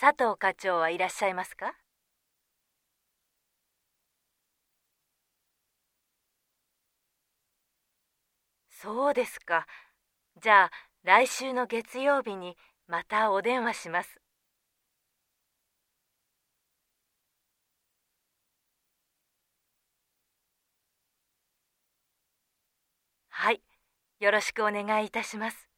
佐藤課長はいらっしゃいますか？そうですか。じゃあ来週の月曜日にまたお電話します。はい、よろしくお願いいたします。